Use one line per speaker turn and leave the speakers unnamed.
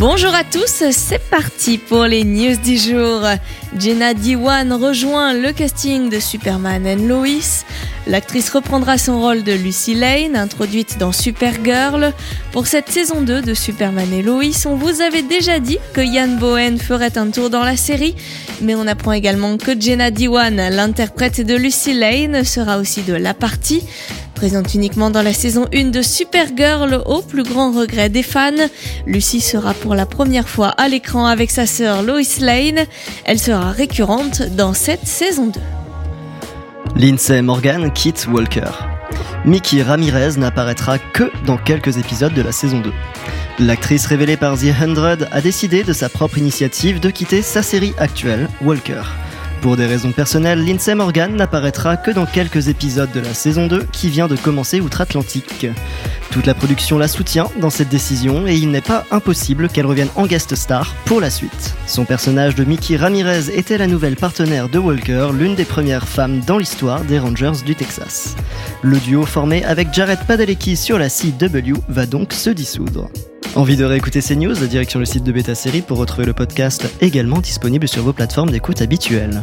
Bonjour à tous, c'est parti pour les news du jour. Jenna Diwan rejoint le casting de Superman and Lois. L'actrice reprendra son rôle de Lucy Lane, introduite dans Supergirl. Pour cette saison 2 de Superman et Lois, on vous avait déjà dit que Ian Bowen ferait un tour dans la série, mais on apprend également que Jenna Diwan, l'interprète de Lucy Lane, sera aussi de la partie. Présente uniquement dans la saison 1 de Supergirl, au plus grand regret des fans, Lucy sera pour la première fois à l'écran avec sa sœur Lois Lane. Elle sera récurrente dans cette saison 2.
Lindsay Morgan quitte Walker. Mickey Ramirez n'apparaîtra que dans quelques épisodes de la saison 2. L'actrice révélée par The 100 a décidé de sa propre initiative de quitter sa série actuelle, Walker. Pour des raisons personnelles, Lindsay Morgan n'apparaîtra que dans quelques épisodes de la saison 2 qui vient de commencer outre-Atlantique. Toute la production la soutient dans cette décision et il n'est pas impossible qu'elle revienne en guest star pour la suite. Son personnage de Mickey Ramirez était la nouvelle partenaire de Walker, l'une des premières femmes dans l'histoire des Rangers du Texas. Le duo formé avec Jared Padalecki sur la CW va donc se dissoudre. Envie de réécouter ces news Direction le site de Beta Série pour retrouver le podcast également disponible sur vos plateformes d'écoute habituelles.